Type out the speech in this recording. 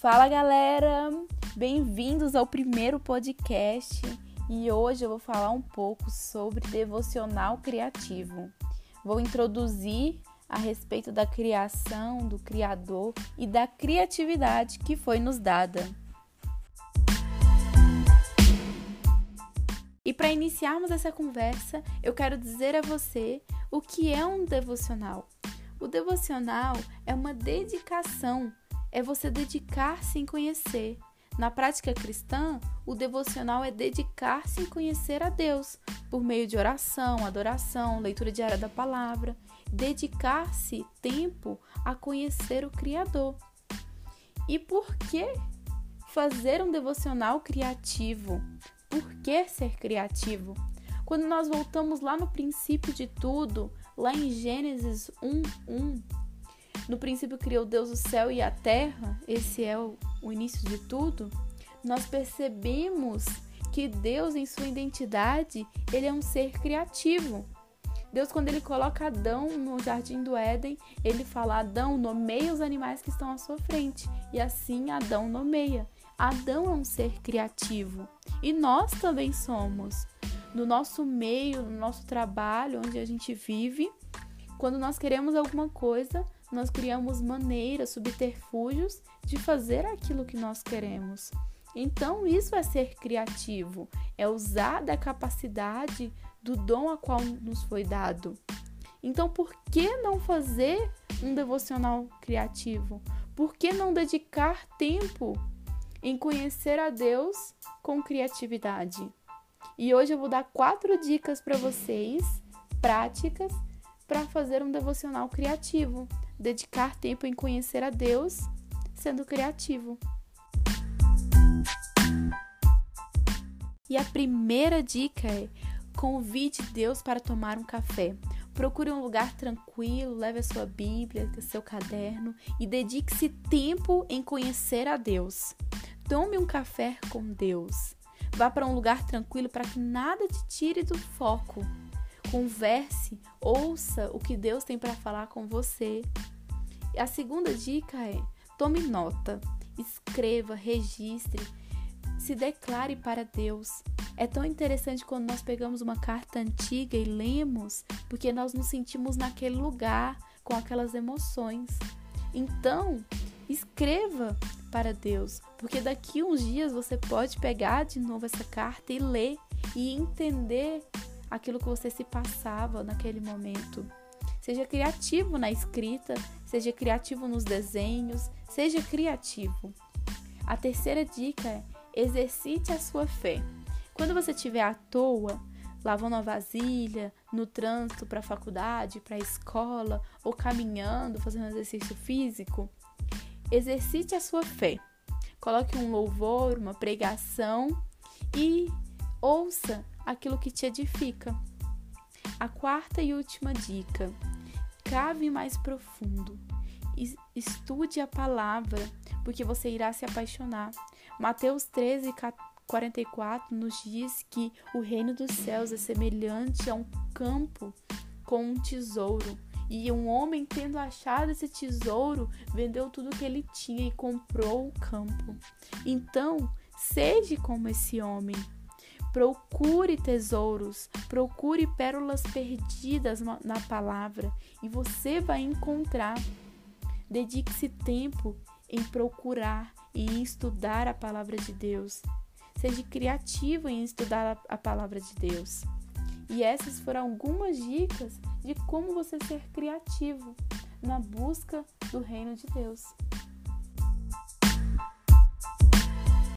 Fala galera, bem-vindos ao primeiro podcast e hoje eu vou falar um pouco sobre devocional criativo. Vou introduzir a respeito da criação, do Criador e da criatividade que foi nos dada. E para iniciarmos essa conversa, eu quero dizer a você o que é um devocional. O devocional é uma dedicação é você dedicar-se em conhecer. Na prática cristã, o devocional é dedicar-se em conhecer a Deus por meio de oração, adoração, leitura diária da palavra, dedicar-se tempo a conhecer o Criador. E por que fazer um devocional criativo? Por que ser criativo? Quando nós voltamos lá no princípio de tudo, lá em Gênesis 1:1, no princípio criou Deus o céu e a terra, esse é o, o início de tudo. Nós percebemos que Deus, em sua identidade, ele é um ser criativo. Deus, quando ele coloca Adão no jardim do Éden, ele fala: Adão, nomeia os animais que estão à sua frente. E assim Adão nomeia. Adão é um ser criativo. E nós também somos. No nosso meio, no nosso trabalho, onde a gente vive, quando nós queremos alguma coisa, nós criamos maneiras, subterfúgios de fazer aquilo que nós queremos. Então, isso é ser criativo, é usar da capacidade do dom a qual nos foi dado. Então, por que não fazer um devocional criativo? Por que não dedicar tempo em conhecer a Deus com criatividade? E hoje eu vou dar quatro dicas para vocês, práticas, para fazer um devocional criativo dedicar tempo em conhecer a Deus sendo criativo. E a primeira dica é: convide Deus para tomar um café. Procure um lugar tranquilo, leve a sua Bíblia, seu caderno e dedique-se tempo em conhecer a Deus. Tome um café com Deus. Vá para um lugar tranquilo para que nada te tire do foco. Converse, ouça o que Deus tem para falar com você. A segunda dica é: tome nota, escreva, registre, se declare para Deus. É tão interessante quando nós pegamos uma carta antiga e lemos, porque nós nos sentimos naquele lugar, com aquelas emoções. Então, escreva para Deus, porque daqui uns dias você pode pegar de novo essa carta e ler e entender aquilo que você se passava naquele momento. Seja criativo na escrita, seja criativo nos desenhos, seja criativo. A terceira dica é exercite a sua fé. Quando você estiver à toa, lavando a vasilha, no trânsito para a faculdade, para a escola, ou caminhando, fazendo exercício físico, exercite a sua fé. Coloque um louvor, uma pregação e ouça aquilo que te edifica. A quarta e última dica: cave mais profundo. Estude a palavra, porque você irá se apaixonar. Mateus 13, 44 nos diz que o reino dos céus é semelhante a um campo com um tesouro. E um homem, tendo achado esse tesouro, vendeu tudo que ele tinha e comprou o campo. Então, seja como esse homem. Procure tesouros, procure pérolas perdidas na palavra e você vai encontrar. Dedique-se tempo em procurar e estudar a palavra de Deus. Seja criativo em estudar a palavra de Deus. E essas foram algumas dicas de como você ser criativo na busca do reino de Deus.